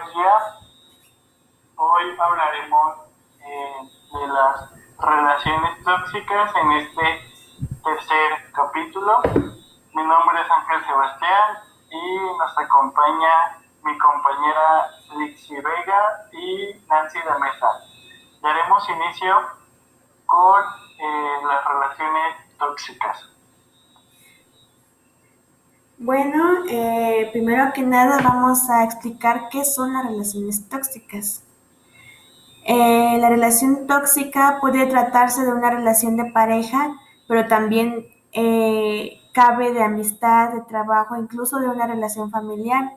buen día. Hoy hablaremos eh, de las relaciones tóxicas en este tercer capítulo. Mi nombre es Ángel Sebastián y nos acompaña mi compañera Lixi Vega y Nancy de Mesa. Daremos inicio con eh, las relaciones tóxicas. Bueno, eh, primero que nada vamos a explicar qué son las relaciones tóxicas. Eh, la relación tóxica puede tratarse de una relación de pareja, pero también eh, cabe de amistad, de trabajo, incluso de una relación familiar.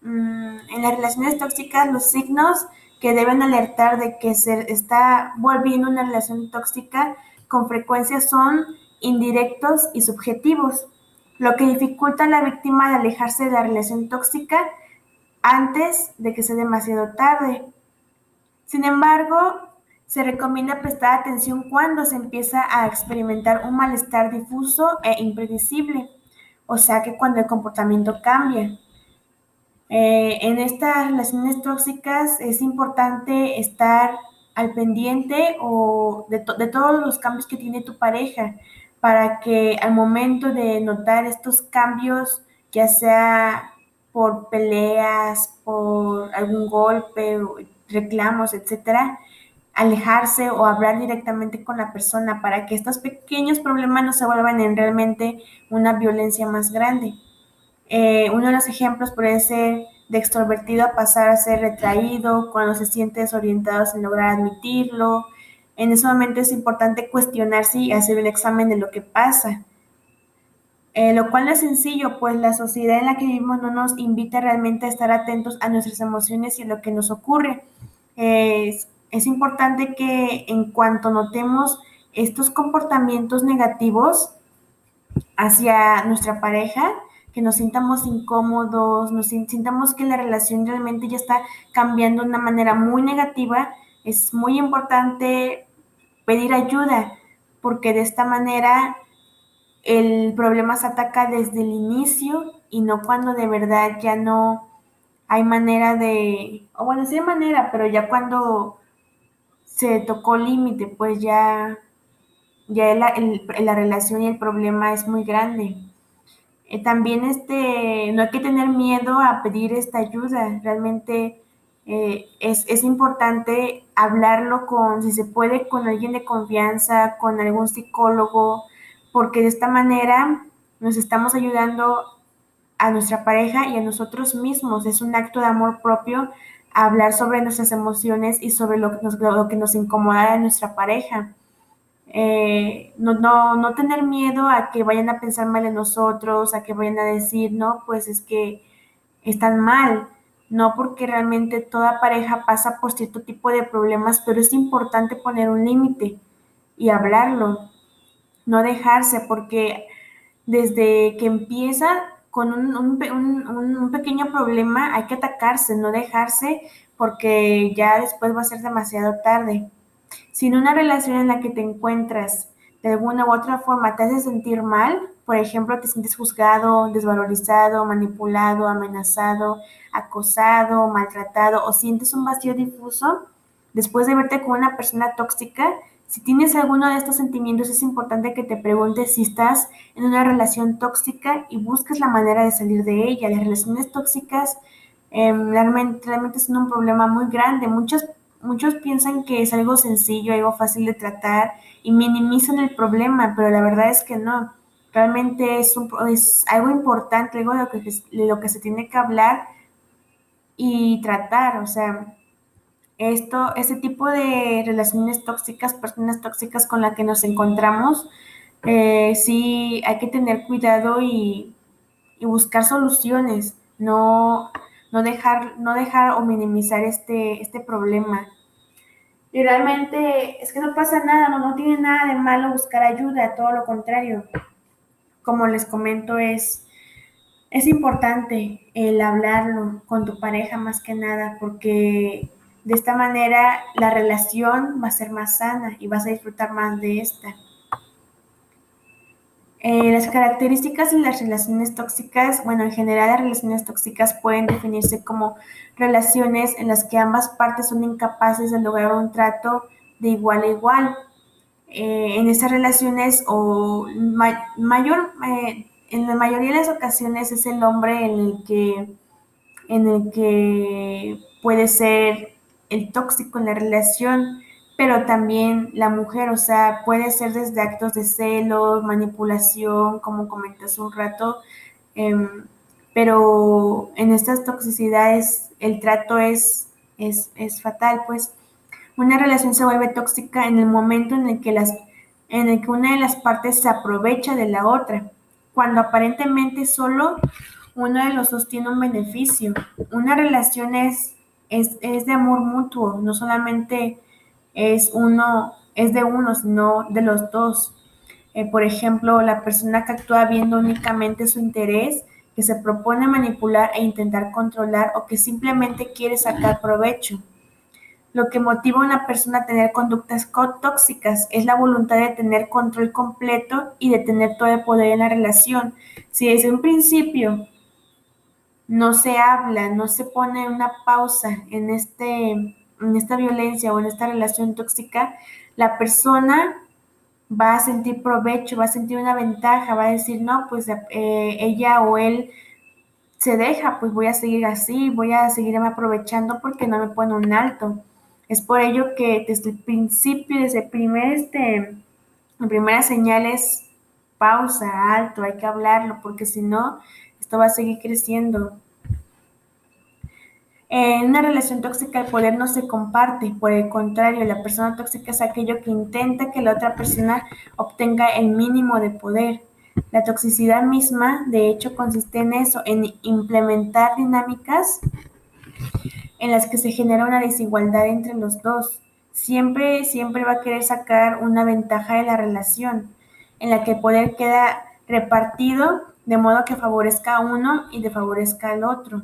Mm, en las relaciones tóxicas, los signos que deben alertar de que se está volviendo una relación tóxica con frecuencia son indirectos y subjetivos lo que dificulta a la víctima de alejarse de la relación tóxica antes de que sea demasiado tarde. Sin embargo, se recomienda prestar atención cuando se empieza a experimentar un malestar difuso e impredecible, o sea que cuando el comportamiento cambia. Eh, en estas relaciones tóxicas es importante estar al pendiente o de, de todos los cambios que tiene tu pareja, para que al momento de notar estos cambios, ya sea por peleas, por algún golpe, reclamos, etcétera, alejarse o hablar directamente con la persona para que estos pequeños problemas no se vuelvan en realmente una violencia más grande. Eh, uno de los ejemplos puede ser de extrovertido a pasar a ser retraído, cuando se siente desorientado sin lograr admitirlo, en ese momento es importante cuestionarse y hacer un examen de lo que pasa. Eh, lo cual no es sencillo, pues la sociedad en la que vivimos no nos invita realmente a estar atentos a nuestras emociones y a lo que nos ocurre. es, importante que en cuanto notemos estos comportamientos negativos hacia nuestra pareja, que nos sintamos incómodos, nos sintamos que la relación realmente ya está cambiando de una manera muy negativa, es muy importante pedir ayuda, porque de esta manera el problema se ataca desde el inicio y no cuando de verdad ya no hay manera de, o bueno, sí hay manera, pero ya cuando se tocó límite, pues ya, ya la, la, relación y el problema es muy grande. Eh, también este, no hay que tener miedo a pedir esta ayuda, realmente eh, es, es, importante hablarlo con, si se puede, con alguien de confianza, con algún psicólogo, porque de esta manera nos estamos ayudando a nuestra pareja y a nosotros mismos. Es un acto de amor propio hablar sobre nuestras emociones y sobre lo que nos, lo que nos incomoda de nuestra pareja. Eh, no, no, no tener miedo a que vayan a pensar mal de nosotros, a que vayan a decir, no, pues es que están mal no porque realmente toda pareja pasa por cierto tipo de problemas, pero es importante poner un límite y hablarlo, no dejarse, porque desde que empieza con un, pequeño problema hay que atacarse, no dejarse, porque ya después va a ser demasiado tarde. Si en una relación en la que te encuentras de alguna u otra forma te hace sentir mal, por ejemplo, te sientes juzgado, desvalorizado, manipulado, amenazado, acosado, maltratado o sientes un vacío difuso después de verte con una persona tóxica, si tienes alguno de estos sentimientos es importante que te preguntes si estás en una relación tóxica y busques la manera de salir de ella. Las relaciones tóxicas em, realmente, realmente son un problema muy grande. Muchos, muchos piensan que es algo sencillo, algo fácil de tratar y minimizan el problema, pero la verdad es que no. Realmente es, un, es algo importante, algo de lo, que, se tiene que hablar y tratar, o sea, esto, este tipo de relaciones tóxicas, personas tóxicas con las que nos encontramos, eh, sí hay que tener cuidado y, buscar soluciones, no, dejar, no dejar o minimizar este, este problema. Y realmente es que no pasa nada, no tiene nada de malo buscar ayuda, todo lo contrario. Como les comento, es es importante el hablarlo con tu pareja más que nada porque de esta manera la relación va a ser más sana y vas a disfrutar más de esta. Eh, las características de las relaciones tóxicas, bueno, en general las relaciones tóxicas pueden definirse como relaciones en las que ambas partes son incapaces de lograr un trato de igual a igual. Eh, en esas relaciones o mayor, eh, en la mayoría de las ocasiones es el hombre en el que, en el que puede ser el tóxico en la relación pero también la mujer, o sea, puede ser desde actos de celos, manipulación, como comentas un rato, em, pero en estas toxicidades el trato es, es, es, fatal, pues una relación se vuelve tóxica en el momento en el que las en el que una de las partes se aprovecha de la otra, cuando aparentemente solo uno de los dos tiene un beneficio. Una relación es, es, es de amor mutuo, no solamente es uno, es de uno, sino de los dos. Eh, por ejemplo, la persona que actúa viendo únicamente su interés, que se propone manipular e intentar controlar o que simplemente quiere sacar provecho. Lo que motiva a una persona a tener conductas tóxicas es la voluntad de tener control completo y de tener todo el poder en la relación. Si desde un principio no se habla, no se pone una pausa en este en esta violencia o en esta relación tóxica, la persona va a sentir provecho, va a sentir una ventaja, va a decir, no, pues eh, ella o él se deja, pues voy a seguir así, voy a seguirme aprovechando porque no me pone un alto. Es por ello que desde el principio, desde el primer, este, la primera señal es pausa, alto, hay que hablarlo, porque si no, esto va a seguir creciendo. En una relación tóxica el poder no se comparte, por el contrario, la persona tóxica es aquello que intenta que la otra persona obtenga el mínimo de poder. La toxicidad misma, de hecho, consiste en eso, en implementar dinámicas en las que se genera una desigualdad entre los dos. Siempre, siempre va a querer sacar una ventaja de la relación, en la que el poder queda repartido de modo que favorezca a uno y de favorezca al otro.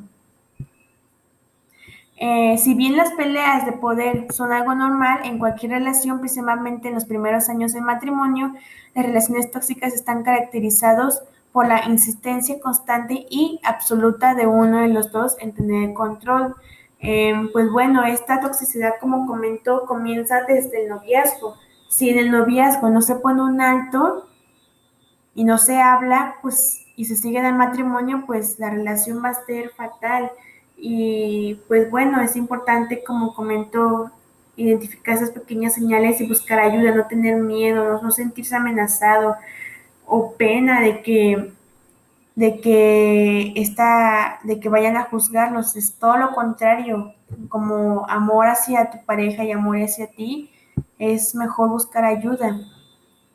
Eh, si bien las peleas de poder son algo normal en cualquier relación, principalmente en los primeros años del matrimonio, las relaciones tóxicas están caracterizadas por la insistencia constante y absoluta de uno de los dos en tener control. Em, pues bueno, esta toxicidad, como comentó, comienza desde el noviazgo. Si en el noviazgo no se pone un alto y no se habla, pues y se sigue en el matrimonio, pues la relación va a ser fatal. Y pues bueno, es importante, como comentó, identificar esas pequeñas señales y buscar ayuda, no tener miedo, no, sentirse amenazado o pena de que de que está, de que vayan a juzgarlos, es todo lo contrario, como amor hacia tu pareja y amor hacia ti, es mejor buscar ayuda.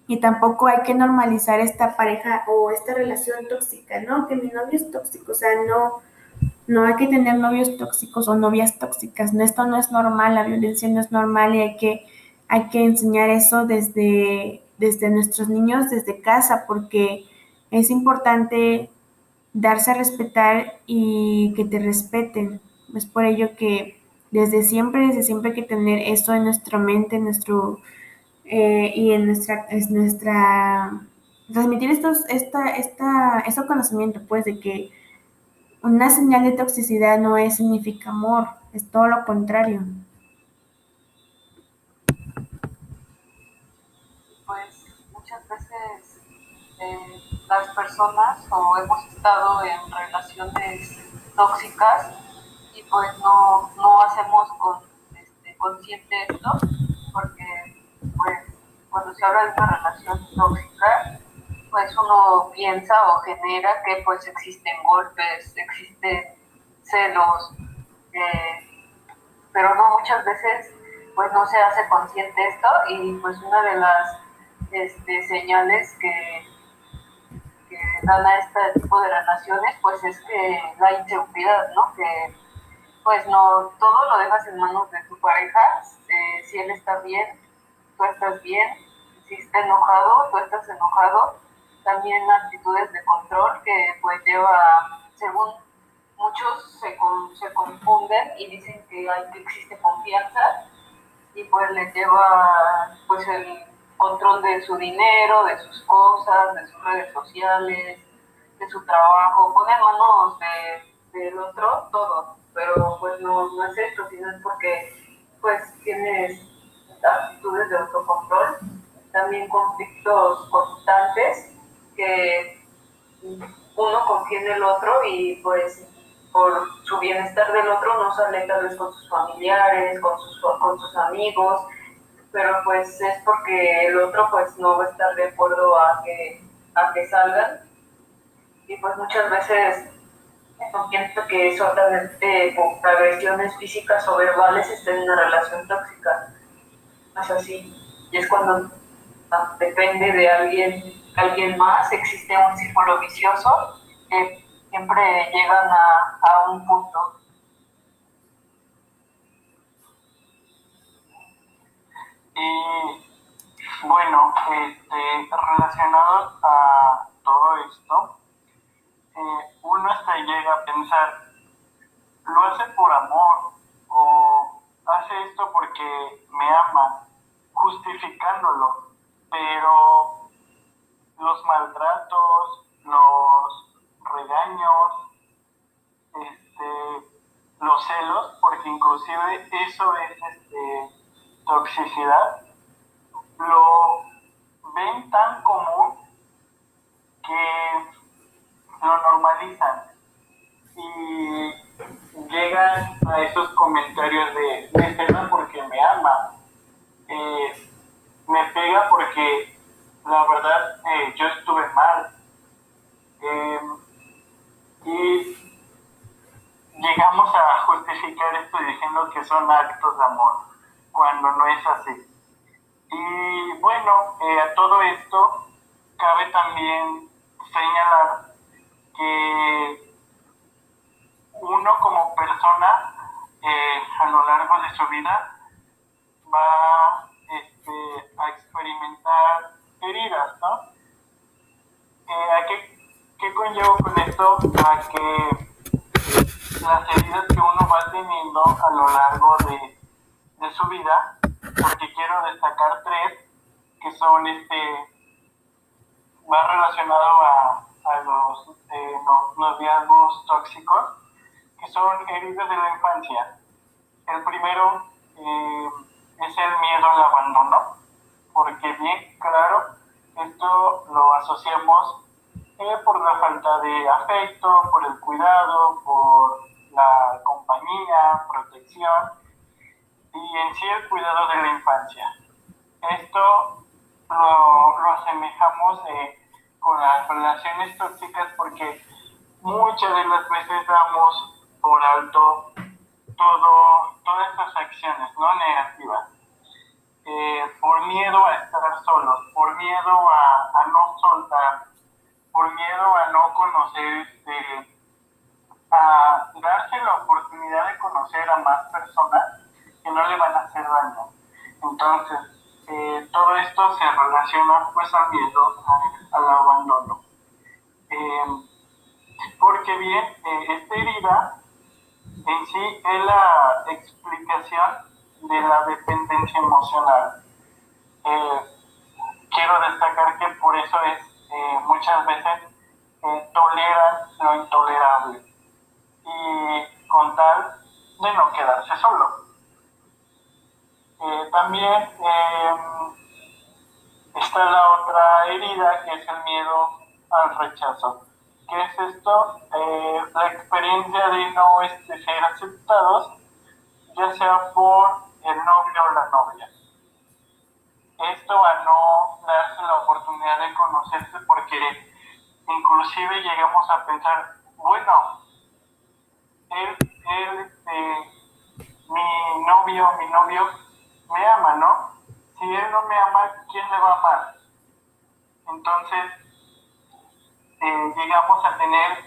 Y tampoco hay que normalizar esta pareja o esta relación tóxica, ¿no? Que mi novio es tóxico, o sea, no, no hay que tener novios tóxicos o novias tóxicas. esto no es normal, la violencia no es normal y hay que, hay que enseñar eso desde, desde nuestros niños, desde casa, porque es importante darse a respetar y que te respeten. Es por ello que desde siempre, desde siempre hay que tener eso en nuestra mente, en nuestro eh, y en nuestra, es nuestra transmitir estos, esta, esta, este conocimiento, pues, de que una señal de toxicidad no es, significa amor, es todo lo contrario. Pues muchas veces eh, las personas o hemos estado en relaciones tóxicas y pues no, no hacemos con, este, consciente esto porque pues cuando se habla de una relación tóxica pues uno piensa o genera que pues existen golpes, existen celos, eh, pero no muchas veces pues no se hace consciente esto y pues una de las este, señales que, que, dan a este tipo de relaciones pues es que la inseguridad, ¿no? Que pues no, todo lo dejas en manos de tu pareja, eh, si él está bien, tú estás bien, si está enojado, tú estás enojado, también actitudes de control que pues lleva, según muchos se, se confunden y dicen que, hay, que existe confianza y pues les lleva pues el, control de su dinero, de sus cosas, de sus redes sociales, de su trabajo, pone en manos del otro todo, pero pues no, no es esto, sino es porque pues tienes actitudes de autocontrol, también conflictos constantes que uno confía en el otro y pues por su bienestar del otro no sale tal vez con sus familiares, con sus, con sus amigos, pero pues es porque el otro pues no va a estar de acuerdo a que, a que salgan y pues muchas veces no pienso que solamente con agresiones físicas o verbales estén en una relación tóxica. Es así. Y es cuando ah, depende de alguien, alguien más, existe un círculo vicioso que siempre llegan a, a un punto. Y bueno, este, relacionado a todo esto, eh, uno hasta llega a pensar, lo hace por amor o hace esto porque me ama, justificándolo, pero los maltratos, los regaños, este, los celos, porque inclusive eso es este, toxicidad, lo ven tan común que lo normalizan y llegan a esos comentarios de me pega porque me ama, eh, me pega porque la verdad eh, yo estuve mal eh, y llegamos a justificar esto diciendo que son actos de amor cuando no es así. Y bueno, a todo esto cabe también señalar que uno como persona eh, a lo largo de su vida va este, a experimentar heridas, ¿no? Eh, ¿a qué, qué, conllevo con esto? A que las heridas que uno va teniendo a lo largo de, de su vida, porque quiero destacar tres, que son este, va relacionado a a los eh, tóxicos, que son heridas de la infancia. El primero eh, es el miedo al abandono, porque bien claro, esto lo asociamos eh, por la falta de afecto, por el cuidado, por la compañía, protección y en sí el cuidado de la infancia. Esto lo, lo asemejamos de con las relaciones tóxicas porque muchas de las veces damos por alto todo, todas estas acciones no negativas. Eh, por miedo a estar solos, por miedo a, a, no soltar, por miedo a no conocer, este, a darse la oportunidad de conocer a más personas que no le van a hacer daño. Entonces, eh, todo esto se relaciona pues al miedo al abandono. Eh, porque bien, eh, esta herida en sí es la explicación de la dependencia emocional. quiero destacar que por eso es muchas veces toleran lo intolerable y con tal de no quedarse solo. Eh, también eh, está la otra herida que es el miedo al rechazo. ¿Qué es esto? Eh, la experiencia de no este, ser aceptados, ya sea por el novio o la novia. Esto a no darse la oportunidad de conocerse porque inclusive llegamos a pensar, bueno, él, él este, mi novio, mi novio me ama, ¿no? Si él no me ama, ¿quién me va a amar? Entonces, eh, llegamos a tener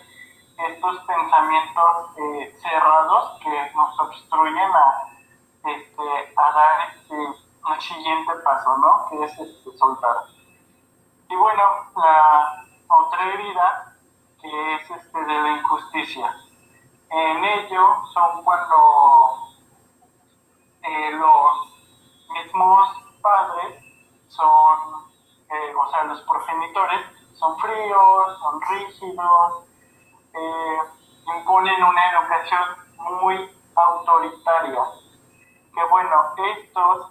estos pensamientos eh, cerrados que nos obstruyen a, este, a dar este, un siguiente paso, ¿no? Que es este, soltar. Y bueno, la otra herida que es este, de la injusticia. En ello son cuando eh, los mismos padres son, eh, o sea, los progenitores son fríos, son rígidos, eh, imponen una educación muy autoritaria. Que bueno, estos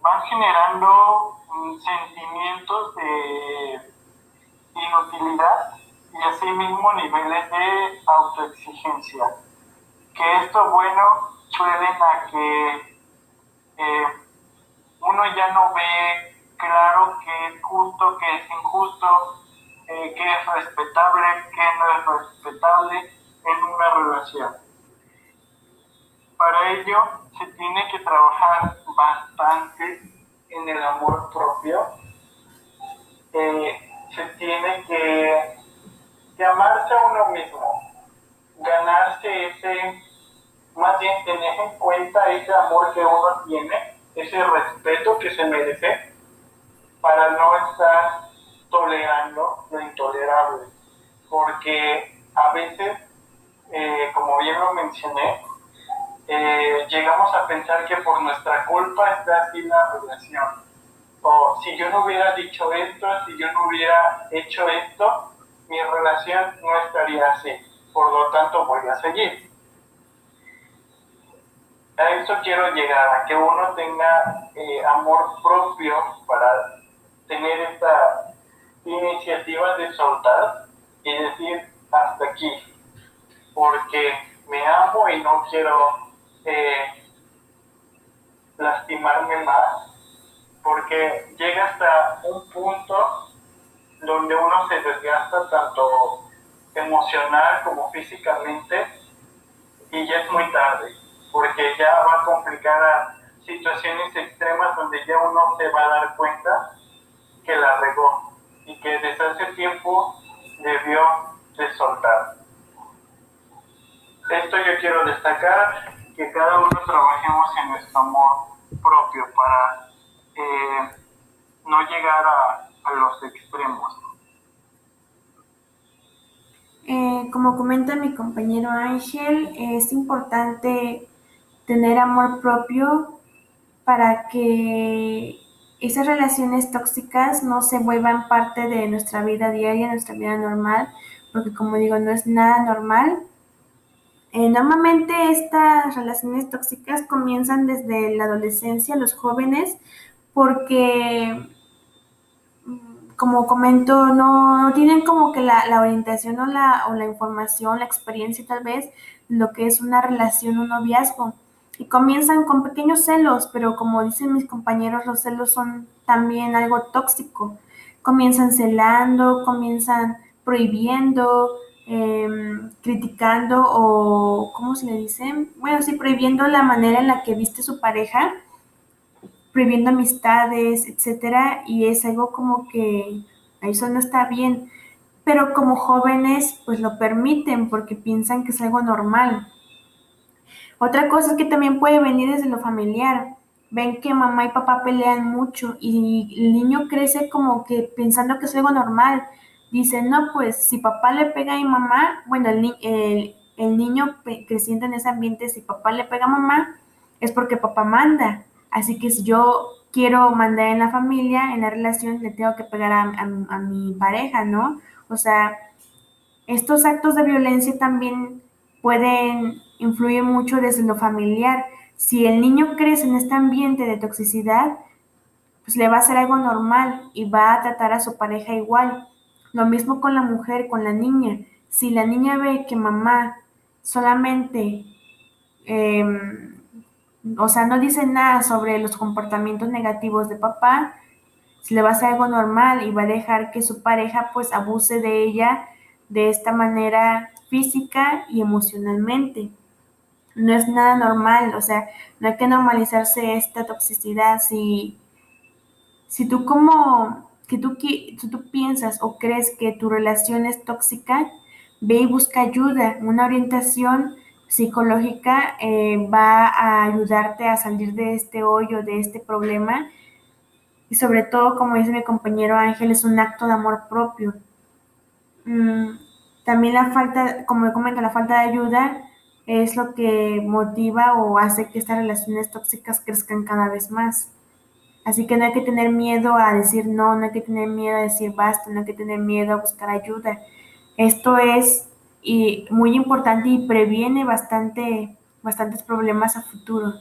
van generando sentimientos de inutilidad y asimismo niveles de autoexigencia. Que esto, bueno, suelen a que uno ya no ve claro qué es justo, qué es injusto, eh, qué es respetable, qué no es respetable en una relación. Para ello se tiene que trabajar bastante en el amor propio. Eh, se tiene que, que amarse a uno mismo, ganarse ese, más bien tener en cuenta ese amor que uno tiene, ese respeto que se merece, para no estar tolerando lo intolerable. Porque a veces, eh, como bien lo mencioné, eh, llegamos a pensar que por nuestra culpa está así la relación. O si yo no hubiera dicho esto, si yo no hubiera hecho esto, mi relación no estaría así. Por lo tanto, voy a seguir. A eso quiero llegar, a que uno tenga eh, amor propio para tener esta iniciativa de soltar y decir hasta aquí, porque me amo y no quiero eh, lastimarme más, porque llega hasta un punto donde uno se desgasta tanto emocional como físicamente y ya es muy tarde, porque ya va a complicar situaciones extremas donde ya uno se va a dar cuenta que la regó y que desde hace tiempo debió de soltar. Esto yo quiero destacar que cada uno trabajemos en nuestro amor propio para eh, no llegar a, los extremos. Eh, como comenta mi compañero Ángel, es importante tener amor propio para que esas relaciones tóxicas no se vuelvan parte de nuestra vida diaria, nuestra vida normal, porque como digo, no es nada normal eh, normalmente estas relaciones tóxicas comienzan desde la adolescencia, los jóvenes, porque, mm, como comento, no, tienen como que la, orientación o la, o la información, la experiencia tal vez, lo que es una relación, un noviazgo. Y comienzan con pequeños celos, pero como dicen mis compañeros, los celos son también algo tóxico. Comienzan celando, comienzan prohibiendo, Em, criticando o, ¿cómo se le dice? Bueno, sí, prohibiendo la manera en la que viste su pareja, prohibiendo amistades, etcétera, y es algo como que eso no está bien. Pero como jóvenes, pues lo permiten porque piensan que es algo normal. Otra cosa es que también puede venir desde lo familiar. Ven que mamá y papá pelean mucho y el niño crece como que pensando que es algo normal Dice, no, pues si papá le pega a mi mamá, bueno, el, el, el niño creciente en ese ambiente, si papá le pega a mamá, es porque papá manda. Así que si yo quiero mandar en la familia, en la relación, le tengo que pegar a, a, mi pareja, ¿no? O sea, estos actos de violencia también pueden influir mucho desde lo familiar. Si el niño crece en este ambiente de toxicidad, pues le va a ser algo normal y va a tratar a su pareja igual. Lo mismo con la mujer, con la niña. Si la niña ve que mamá solamente, em, o sea, no dice nada sobre los comportamientos negativos de papá, se le va a hacer algo normal y va a dejar que su pareja pues abuse de ella de esta manera física y emocionalmente. No es nada normal, o sea, no hay que normalizarse esta toxicidad. Si, si tú como que tú, tú piensas o crees que tu relación es tóxica, ve y busca ayuda. Una orientación psicológica eh, va a ayudarte a salir de este hoyo, de este problema. Y sobre todo, como dice mi compañero Ángel, es un acto de amor propio. Mm, también la falta, como comento, la falta de ayuda es lo que motiva o hace que estas relaciones tóxicas crezcan cada vez más. Así que no hay que tener miedo a decir no, no hay que tener miedo a decir basta, no hay que tener miedo a buscar ayuda. Esto es y muy importante y previene bastante, bastantes problemas a futuro.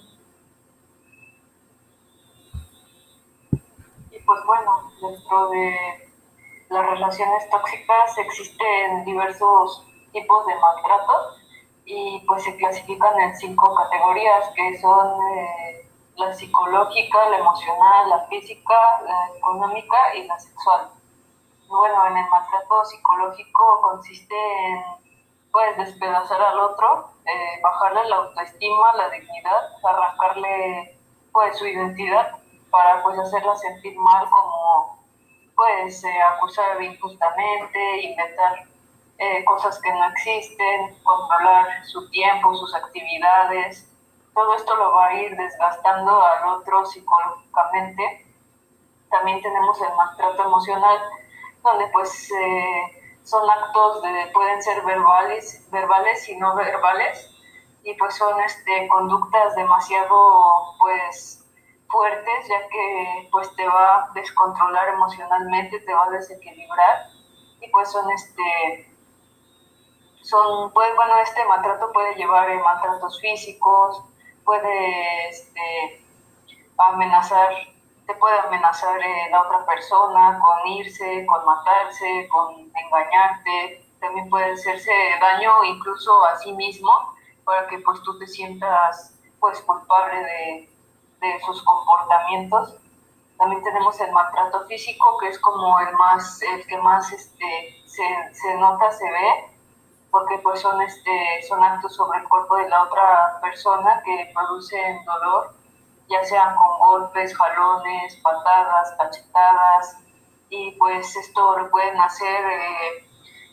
Y pues bueno, dentro de las relaciones tóxicas existen diversos tipos de maltrato y pues se clasifican en cinco categorías que son eh, la psicológica, la emocional, la física, la económica y la sexual. Bueno, en el maltrato psicológico consiste en pues despedazar al otro, eh, bajarle la autoestima, la dignidad, arrancarle pues su identidad para pues hacerla sentir mal como pues eh, acusar injustamente, inventar eh, cosas que no existen, controlar su tiempo, sus actividades, todo esto lo va a ir desgastando al otro psicológicamente. También tenemos el maltrato emocional, donde pues eh, son actos de, pueden ser verbales, verbales y no verbales, y pues son este, conductas demasiado pues fuertes, ya que pues te va a descontrolar emocionalmente, te va a desequilibrar, y pues son este son, pues, bueno, este maltrato puede llevar maltratos físicos, puede este, amenazar, te puede amenazar eh, la otra persona con irse, con matarse, con engañarte, también puede hacerse daño incluso a sí mismo para que pues tú te sientas pues culpable de, de sus comportamientos. También tenemos el maltrato físico, que es como el más, el que más este, se, se nota, se ve, porque pues son, este, son actos sobre el cuerpo de la otra persona que producen dolor, ya sean con golpes, jalones, patadas, cachetadas, y pues esto lo pueden hacer eh,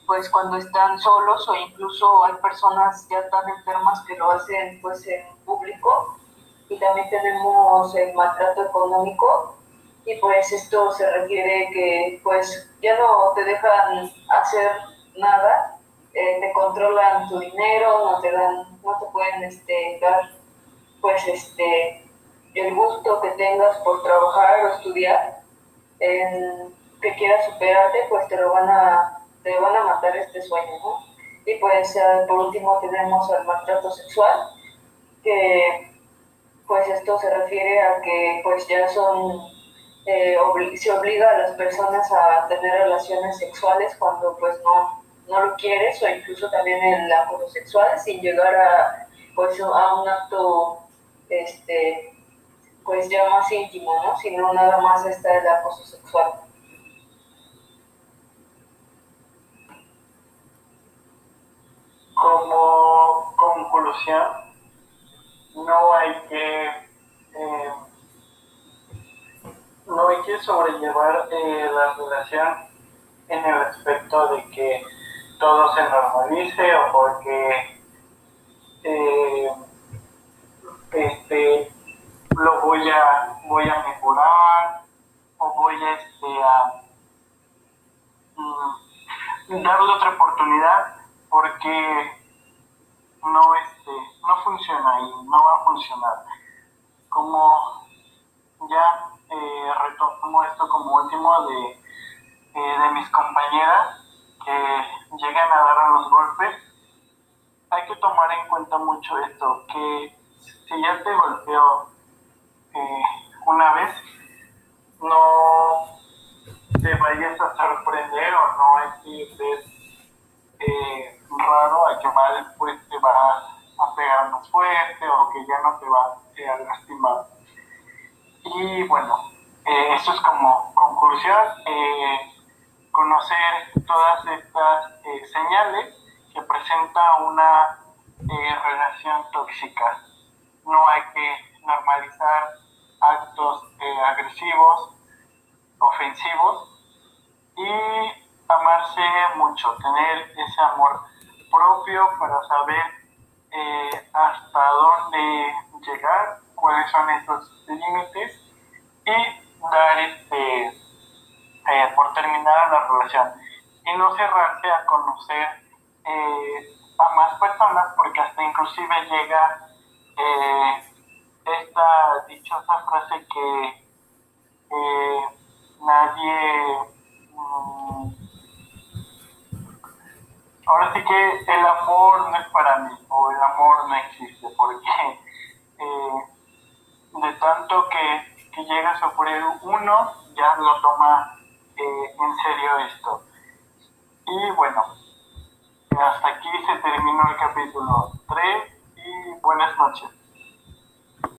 pues cuando están solos o incluso hay personas ya tan enfermas que lo hacen pues en público. Y también tenemos el maltrato económico, y pues esto se refiere que pues ya no te dejan hacer nada eh, te controlan tu dinero, no te dan, no te pueden este, dar pues este el gusto que tengas por trabajar o estudiar, que quieras superarte, pues te lo van a, te van a matar este sueño. Y pues eh, por último tenemos el maltrato sexual, que pues esto se refiere a que pues ya son, eh, se obliga a las personas a tener relaciones sexuales cuando pues no no lo quieres o incluso también el acoso sexual sin llegar a, pues, a un acto este, pues ya más íntimo, ¿no? Sino nada más está el acoso sexual. Como conclusión, no hay que eh, no hay que sobrellevar eh, la relación en el aspecto de que todo se normalice o porque eh, este, lo voy a, voy a mejorar o voy a, este, a mm, darle otra oportunidad porque no, este, no funciona y no va a funcionar. Como ya eh, retomo esto como último de, eh, de mis compañeras, que lleguen a dar los golpes, hay que tomar en cuenta mucho esto, que si ya te golpeó eh, una vez, no te vayas a sorprender o no es que eh, raro a que va después te va a pegar más fuerte o que ya no te va eh, a lastimar. Y bueno, eso es como conclusión conocer todas estas eh, señales que presenta una eh, relación tóxica. No hay que normalizar actos eh, agresivos, ofensivos y amarse mucho, tener ese amor propio para saber hasta dónde llegar, cuáles son esos límites y dar este eh, por terminar la relación. Y no cerrarse a conocer eh, a más personas porque hasta inclusive llega eh, esta dichosa frase que nadie... Mm, ahora sí que el amor no es para mí, o el amor no existe, porque eh, de tanto que, llega a sufrir uno, ya no toma eh, en serio esto. Y bueno, hasta aquí se terminó el capítulo 3 y buenas noches.